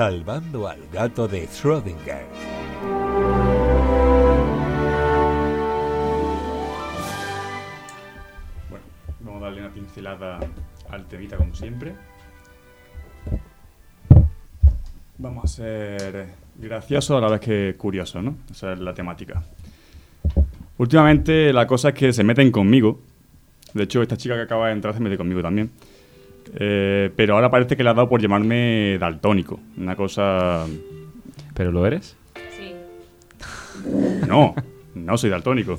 salvando al gato de Schrödinger. Bueno, vamos a darle una pincelada al temita como siempre. Vamos a ser graciosos a la vez que curiosos, ¿no? Esa es la temática. Últimamente la cosa es que se meten conmigo. De hecho, esta chica que acaba de entrar se mete conmigo también. Eh, pero ahora parece que le ha dado por llamarme daltónico. Una cosa... ¿Pero lo eres? Sí. No, no soy daltónico.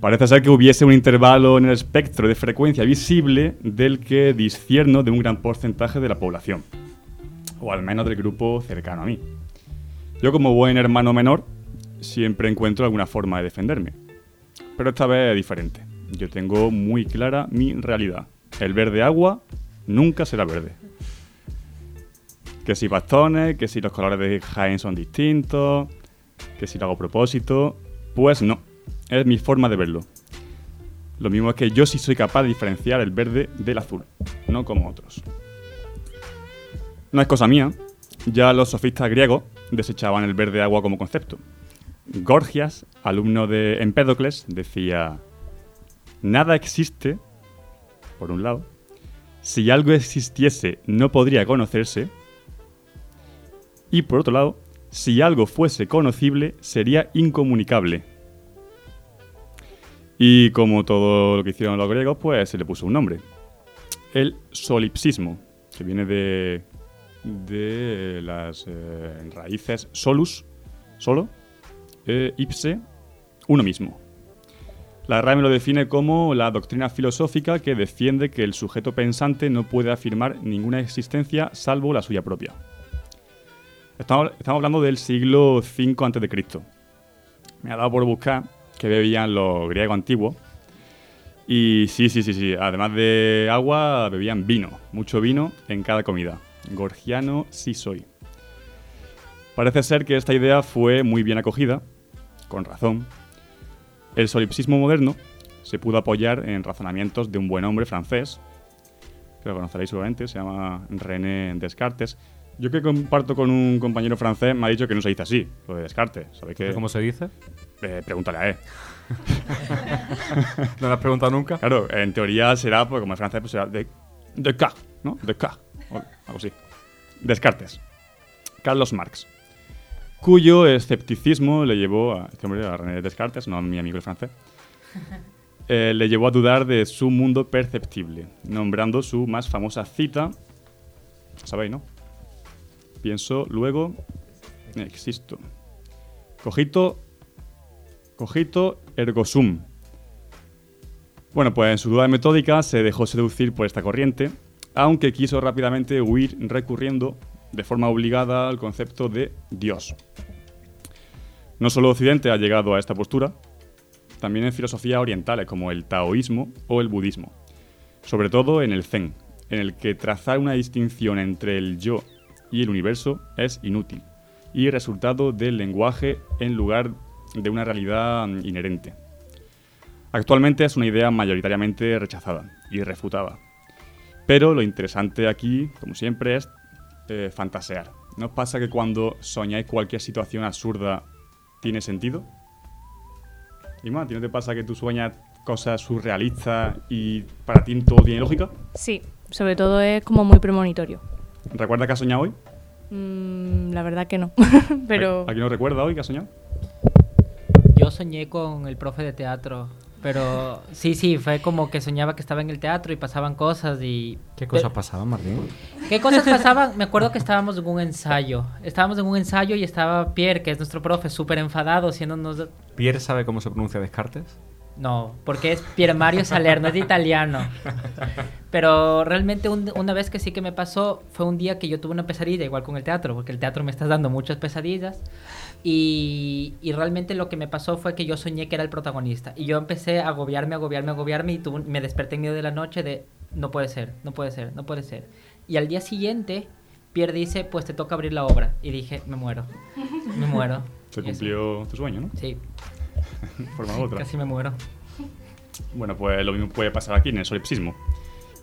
Parece ser que hubiese un intervalo en el espectro de frecuencia visible del que discierno de un gran porcentaje de la población. O al menos del grupo cercano a mí. Yo como buen hermano menor siempre encuentro alguna forma de defenderme. Pero esta vez es diferente. Yo tengo muy clara mi realidad. El verde agua nunca será verde. Que si bastones, que si los colores de Jaén son distintos, que si lo hago a propósito. Pues no, es mi forma de verlo. Lo mismo es que yo sí soy capaz de diferenciar el verde del azul, no como otros. No es cosa mía, ya los sofistas griegos desechaban el verde agua como concepto. Gorgias, alumno de Empédocles, decía, nada existe, por un lado, si algo existiese no podría conocerse, y por otro lado, si algo fuese conocible sería incomunicable. Y como todo lo que hicieron los griegos, pues se le puso un nombre. El solipsismo, que viene de, de las eh, raíces solus, solo, eh, ipse, uno mismo. La RAE lo define como la doctrina filosófica que defiende que el sujeto pensante no puede afirmar ninguna existencia salvo la suya propia. Estamos, estamos hablando del siglo V a.C. Me ha dado por buscar que bebían los griegos antiguos. Y sí, sí, sí, sí. Además de agua, bebían vino. Mucho vino en cada comida. Gorgiano sí soy. Parece ser que esta idea fue muy bien acogida, con razón. El solipsismo moderno se pudo apoyar en razonamientos de un buen hombre francés, que lo conoceréis seguramente, se llama René Descartes. Yo que comparto con un compañero francés me ha dicho que no se dice así, lo de Descartes. ¿Sabéis qué? ¿Cómo se dice? Eh, pregúntale a él. ¿No le has preguntado nunca? Claro, en teoría será, pues como es francés, pues será de, Descartes, ¿no? Descartes, o algo así. Descartes. Carlos Marx. Cuyo escepticismo le llevó a este hombre, a René Descartes, no a mi amigo el francés, eh, le llevó a dudar de su mundo perceptible, nombrando su más famosa cita, sabéis, ¿no? Pienso, luego, existo. Cogito, cogito ergo sum. Bueno, pues en su duda metódica se dejó seducir por esta corriente, aunque quiso rápidamente huir recurriendo de forma obligada al concepto de Dios. No solo Occidente ha llegado a esta postura, también en filosofías orientales como el taoísmo o el budismo, sobre todo en el zen, en el que trazar una distinción entre el yo y el universo es inútil y resultado del lenguaje en lugar de una realidad inherente. Actualmente es una idea mayoritariamente rechazada y refutada. Pero lo interesante aquí, como siempre, es eh, fantasear. ¿No os pasa que cuando soñáis cualquier situación absurda tiene sentido? ¿Y más? ¿A ti no te pasa que tú sueñas cosas surrealistas y para ti todo tiene lógica? Sí, sobre todo es como muy premonitorio. ¿Recuerdas que has soñado hoy? Mm, la verdad que no, pero... ¿A quién no recuerda hoy que has soñado? Yo soñé con el profe de teatro, pero sí, sí, fue como que soñaba que estaba en el teatro y pasaban cosas y... ¿Qué cosas pasaban, Martín? ¿Qué cosas pasaban? Me acuerdo que estábamos en un ensayo. Estábamos en un ensayo y estaba Pierre, que es nuestro profe, súper enfadado, haciéndonos... ¿Pierre sabe cómo se pronuncia Descartes? No, porque es Pier Mario Salerno, es de italiano. Pero realmente un- una vez que sí que me pasó fue un día que yo tuve una pesadilla, igual con el teatro, porque el teatro me está dando muchas pesadillas. Y, y realmente lo que me pasó fue que yo soñé que era el protagonista. Y yo empecé a agobiarme, agobiarme, agobiarme y tuve- me desperté en medio de la noche de no puede ser, no puede ser, no puede ser. Y al día siguiente, Pierre dice, pues te toca abrir la obra. Y dije, me muero, me muero. Se cumplió tu sueño, ¿no? Sí, forma u otra. casi me muero. Bueno, pues lo mismo puede pasar aquí en el solipsismo.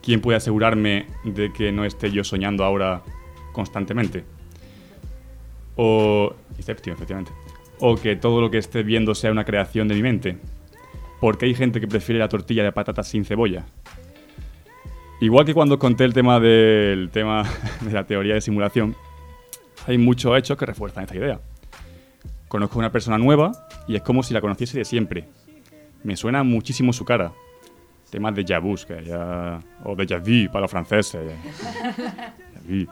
¿Quién puede asegurarme de que no esté yo soñando ahora constantemente. O. Inception, efectivamente. O que todo lo que esté viendo sea una creación de mi mente. Porque hay gente que prefiere la tortilla de patatas sin cebolla. Igual que cuando conté el tema del tema de la teoría de simulación, hay muchos hechos que refuerzan esta idea. Conozco a una persona nueva y es como si la conociese de siempre. Me suena muchísimo su cara. Temas de vu, que ya... o de vu para los franceses.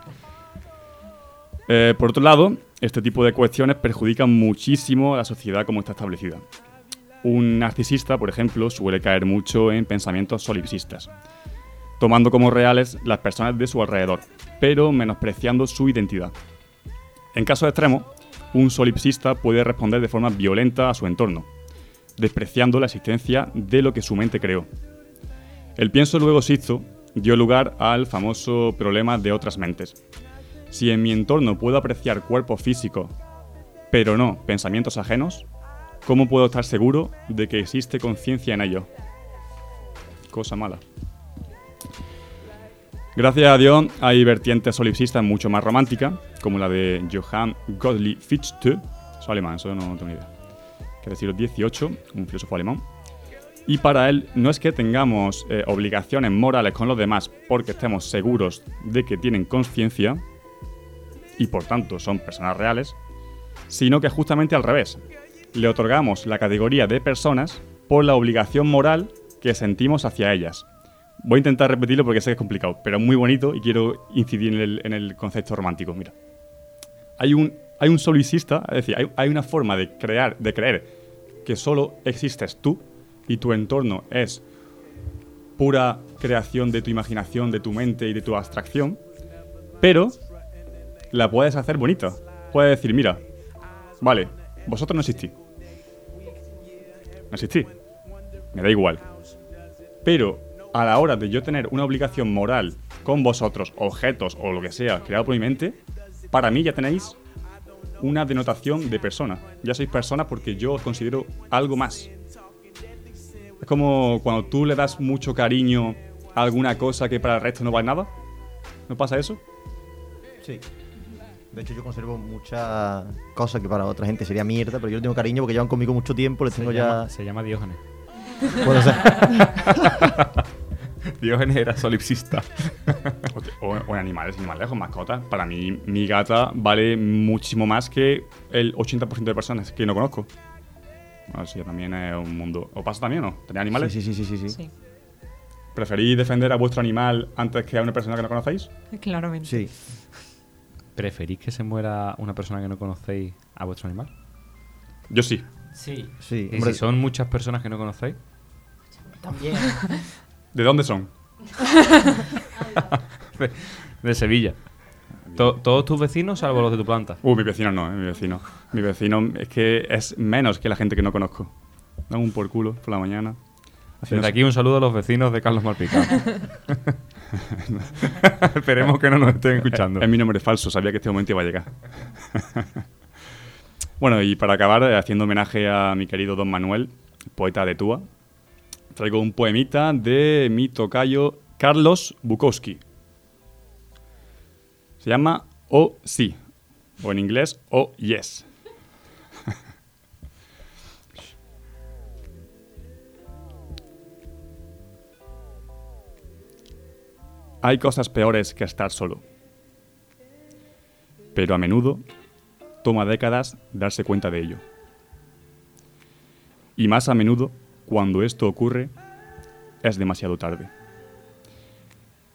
Eh, por otro lado, este tipo de cuestiones perjudican muchísimo a la sociedad como está establecida. Un narcisista, por ejemplo, suele caer mucho en pensamientos solipsistas, tomando como reales las personas de su alrededor, pero menospreciando su identidad. En casos extremos, un solipsista puede responder de forma violenta a su entorno, despreciando la existencia de lo que su mente creó. El pienso luego existo dio lugar al famoso problema de otras mentes. Si en mi entorno puedo apreciar cuerpos físicos, pero no pensamientos ajenos, ¿cómo puedo estar seguro de que existe conciencia en ellos? Cosa mala. Gracias a Dios hay vertientes solipsistas mucho más románticas, como la de Johann Gottlieb Fichte, es alemán, eso no tengo ni idea, que es del siglo XVIII, un filósofo alemán. Y para él no es que tengamos eh, obligaciones morales con los demás porque estemos seguros de que tienen conciencia y por tanto son personas reales, sino que justamente al revés. Le otorgamos la categoría de personas por la obligación moral que sentimos hacia ellas. Voy a intentar repetirlo porque sé que es complicado, pero es muy bonito y quiero incidir en el, concepto romántico. Mira, hay un, hay un solipsista, es decir, hay, hay una forma de, crear, de creer que solo existes tú y tu entorno es pura creación de tu imaginación, de tu mente y de tu abstracción, pero la puedes hacer bonita. Puedes decir, mira, vale, vosotros no existís. No existís. Me da igual. Pero a la hora de yo tener una obligación moral con vosotros, objetos o lo que sea creado por mi mente, para mí ya tenéis una denotación de persona. Ya sois personas porque yo os considero algo más. Es como cuando tú le das mucho cariño a alguna cosa que para el resto no vale nada. ¿No pasa eso? Sí. De hecho, yo conservo muchas cosas que para otra gente sería mierda, pero yo le tengo cariño porque llevan conmigo mucho tiempo, les tengo se, ya. llama, se llama Diógenes. Ser. Diógenes era solipsista. O, o en animales, más lejos, mascotas. Para mí, mi gata vale muchísimo más que el 80% de personas que no conozco. Bueno, sí, también es un mundo. ¿O pasa también o no? ¿Tenéis animales? Sí, sí, sí, sí, sí. Sí, ¿Preferís defender a vuestro animal antes que a una persona que no conocéis? claramente. Sí. ¿Preferís que se muera una persona que no conocéis a vuestro animal? Yo sí. Sí, Sí, Y hombre, si son muchas personas que no conocéis, también. ¿De dónde son? de, de Sevilla. To- ¿Todos tus vecinos, salvo los de tu planta? Uh, mi vecino no, eh, mi vecino. Mi vecino es que es menos que la gente que no conozco. Dan un por culo por la mañana. Desde aquí un saludo a los vecinos de Carlos Malpica. Esperemos que no nos estén escuchando. Es mi nombre falso, sabía que este momento iba a llegar. bueno, y para acabar, eh, haciendo homenaje a mi querido Don Manuel, poeta de Túa, traigo un poemita de mi tocayo Carlos Bukowski. Se llama O Sí, o en inglés O Yes. Hay cosas peores que estar solo. Pero a menudo toma décadas darse cuenta de ello. Y más a menudo, cuando esto ocurre, es demasiado tarde.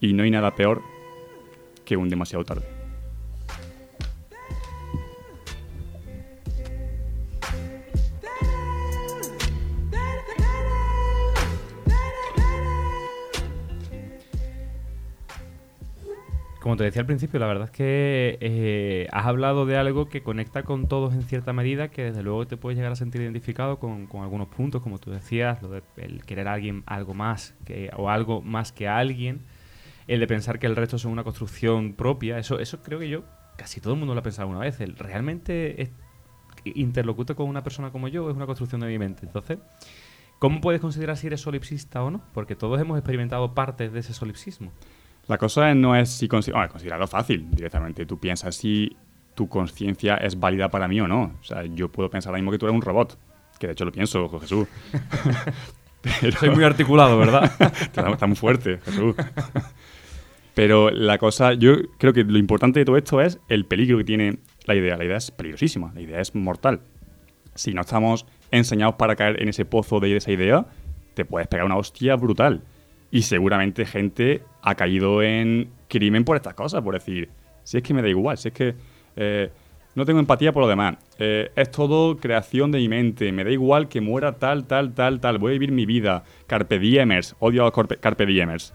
Y no hay nada peor que un demasiado tarde. Como te decía al principio, la verdad es que eh, has hablado de algo que conecta con todos en cierta medida, que desde luego te puedes llegar a sentir identificado con, algunos puntos, como tú decías, lo de el querer a alguien algo más que, o algo más que a alguien, el de pensar que el resto son una construcción propia, eso, eso creo que yo, casi todo el mundo lo ha pensado una vez, realmente es, interlocuto con una persona como yo es una construcción de mi mente. Entonces, ¿cómo puedes considerar si eres solipsista o no? Porque todos hemos experimentado partes de ese solipsismo. La cosa no es si consi- bueno, considerarlo fácil directamente. Tú piensas si tu conciencia es válida para mí o no. O sea, yo puedo pensar ahora mismo que tú eres un robot. Que de hecho lo pienso, Jesús. Pero- Soy muy articulado, ¿verdad? está muy fuerte, Jesús. Pero la cosa, yo creo que lo importante de todo esto es el peligro que tiene la idea. La idea es peligrosísima, la idea es mortal. Si no estamos enseñados para caer en ese pozo de esa idea, te puedes pegar una hostia brutal. Y seguramente gente ha caído en crimen por estas cosas, por decir, si es que me da igual, si es que eh, no tengo empatía por lo demás, eh, es todo creación de mi mente, me da igual que muera tal, tal, tal, tal, voy a vivir mi vida, carpe diemers, odio a los carpe, diemers.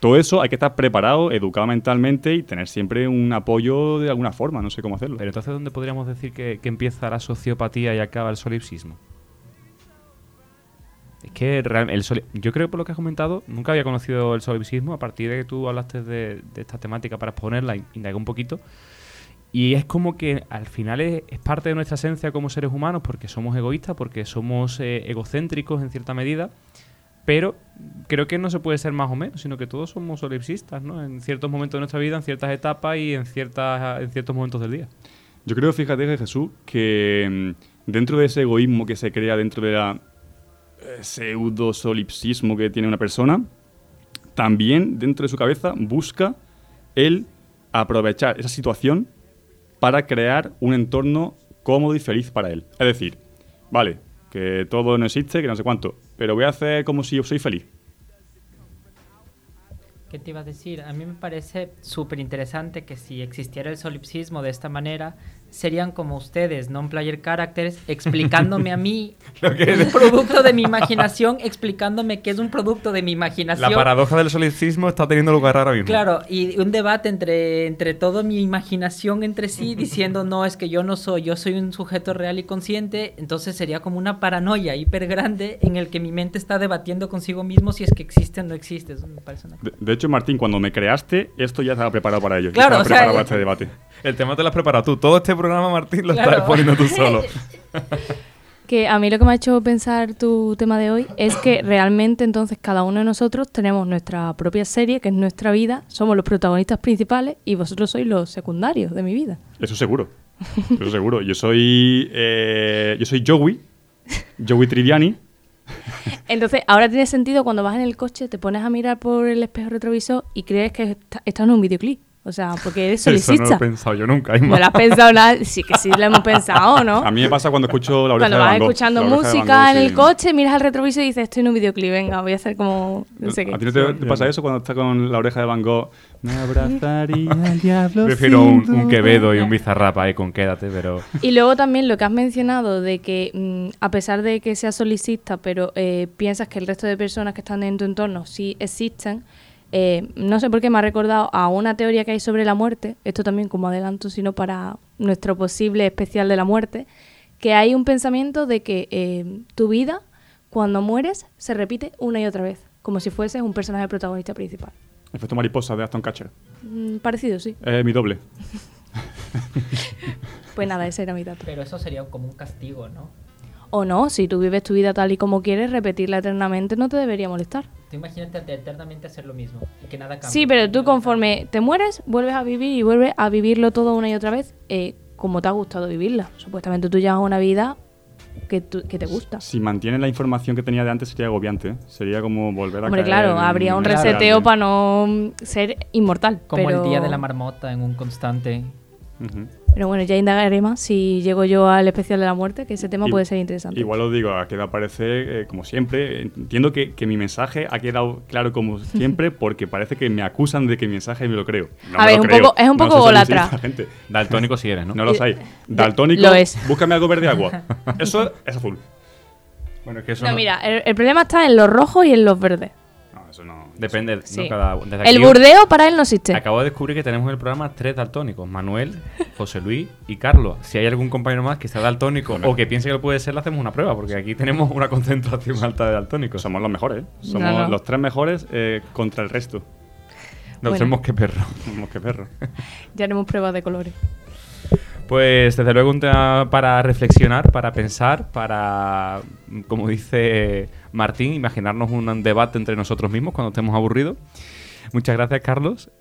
Todo eso hay que estar preparado, educado mentalmente y tener siempre un apoyo de alguna forma, no sé cómo hacerlo. Pero entonces, ¿dónde podríamos decir que empieza la sociopatía y acaba el solipsismo? Es que el soli- yo creo que por lo que has comentado, nunca había conocido el solipsismo. A partir de que tú hablaste de, esta temática para exponerla, in- indagué un poquito. Y es como que al final es, parte de nuestra esencia como seres humanos, porque somos egoístas, porque somos eh, egocéntricos en cierta medida. Pero creo que no se puede ser más o menos, sino que todos somos solipsistas, ¿no? En ciertos momentos de nuestra vida, en ciertas etapas y en, ciertas, en ciertos momentos del día. Yo creo, fíjate, Jesús, que mm, dentro de ese egoísmo que se crea dentro de la pseudo solipsismo que tiene una persona, también dentro de su cabeza busca el aprovechar esa situación para crear un entorno cómodo y feliz para él. Es decir, vale, que todo no existe, que no sé cuánto, pero voy a hacer como si yo soy feliz. ¿Qué te iba a decir? A mí me parece súper interesante que si existiera el solipsismo de esta manera, serían como ustedes, non-player characters, explicándome a mí un producto de mi imaginación, explicándome que es un producto de mi imaginación. La paradoja del solipsismo está teniendo lugar ahora mismo. Claro, y un debate entre, entre toda mi imaginación entre sí, diciendo, no, es que yo no soy, yo soy un sujeto real y consciente, entonces sería como una paranoia hiper grande en el que mi mente está debatiendo consigo mismo si es que existe o no existe. Eso me parece una De, de hecho, Martín, cuando me creaste, esto ya estaba preparado para ello. Claro, estaba o sea, preparado para este debate. El tema te lo has preparado tú. Todo este programa, Martín, lo Claro. estás poniendo tú solo. Que a mí lo que me ha hecho pensar tu tema de hoy es que realmente entonces cada uno de nosotros tenemos nuestra propia serie, que es nuestra vida, somos los protagonistas principales y vosotros sois los secundarios de mi vida. Eso seguro. Eso seguro. Yo soy. eh, yo soy Joey. Joey Triviani. Entonces, ahora tiene sentido cuando vas en el coche, te pones a mirar por el espejo retrovisor y crees que está- estás en un videoclip. O sea, porque eres Eso no lo he pensado yo nunca. Hay No lo has pensado nada. Sí, que sí lo hemos pensado, ¿no? A mí me pasa cuando escucho la oreja Cuando de vas Van Gogh. escuchando de Van música Gogh, en el coche, miras al retrovisor y dices, estoy en un videoclip, venga, voy a hacer como no sé qué. ¿A ti no te, te pasa eso cuando estás con la oreja de Van Gogh? Me abrazaría al diablo. Prefiero un, Quevedo y un duda. Bizarrap ahí con Quédate, pero... Y luego también lo que has mencionado de que mm, a pesar de que seas solicista, pero eh, piensas que el resto de personas que están en tu entorno sí existen, eh, no sé por qué me ha recordado a una teoría que hay sobre la muerte, esto también como adelanto, sino para nuestro posible especial de la muerte, que hay un pensamiento de que eh, tu vida, cuando mueres, se repite una y otra vez, como si fueses un personaje protagonista principal. Efecto mariposa de Aston Catcher. Mm, parecido, sí. Es mi doble. Pues nada, ese era mi dato. Pero eso sería como un castigo, ¿no? O no, si tú vives tu vida tal y como quieres, repetirla eternamente no te debería molestar. Tú imagínate eternamente hacer lo mismo y que nada cambie. Sí, pero tú conforme te mueres, vuelves a vivir y vuelves a vivirlo todo una y otra vez eh, como te ha gustado vivirla. Supuestamente tú llevas una vida que, tú- que te gusta. Si mantienes la información que tenía de antes sería agobiante. ¿eh? Sería como volver a Hombre, caer claro, habría un reseteo para no ser inmortal. Como pero... el día de la marmota en un constante. Ujú. Pero bueno, ya indagaré más si llego yo al especial de la muerte, que ese tema puede ser interesante. Igual os digo, ha quedado parece eh, como siempre. Entiendo que, que mi mensaje ha quedado claro como siempre porque parece que me acusan de que mi mensaje me lo creo. No A ver, un poco- es un No poco sé si golatra. la gente. Daltónico si eres, ¿no? No lo sé. Eh, Daltónico, lo es. búscame algo verde agua. Eso es azul. Bueno, es que eso No, no- mira, el, el problema está en los rojos y en los verdes. No, eso no. Depende, ¿no? Sí. Cada, desde El aquí- burdeo para él no existe. Acabo de descubrir que tenemos en el programa tres daltónicos: Manuel, José Luis y Carlos. Si hay algún compañero más que sea daltónico o que piense que lo puede ser, le hacemos una prueba, porque aquí tenemos una concentración alta de daltónicos. Somos los mejores. ¿eh? Somos No, no. los tres mejores eh, contra el resto. Nos Bueno. vemos que perro. Ya haremos pruebas de colores. Pues desde luego un tema para reflexionar, para pensar, para, como dice Martín, imaginarnos un debate entre nosotros mismos cuando estemos aburridos. Muchas gracias, Carlos.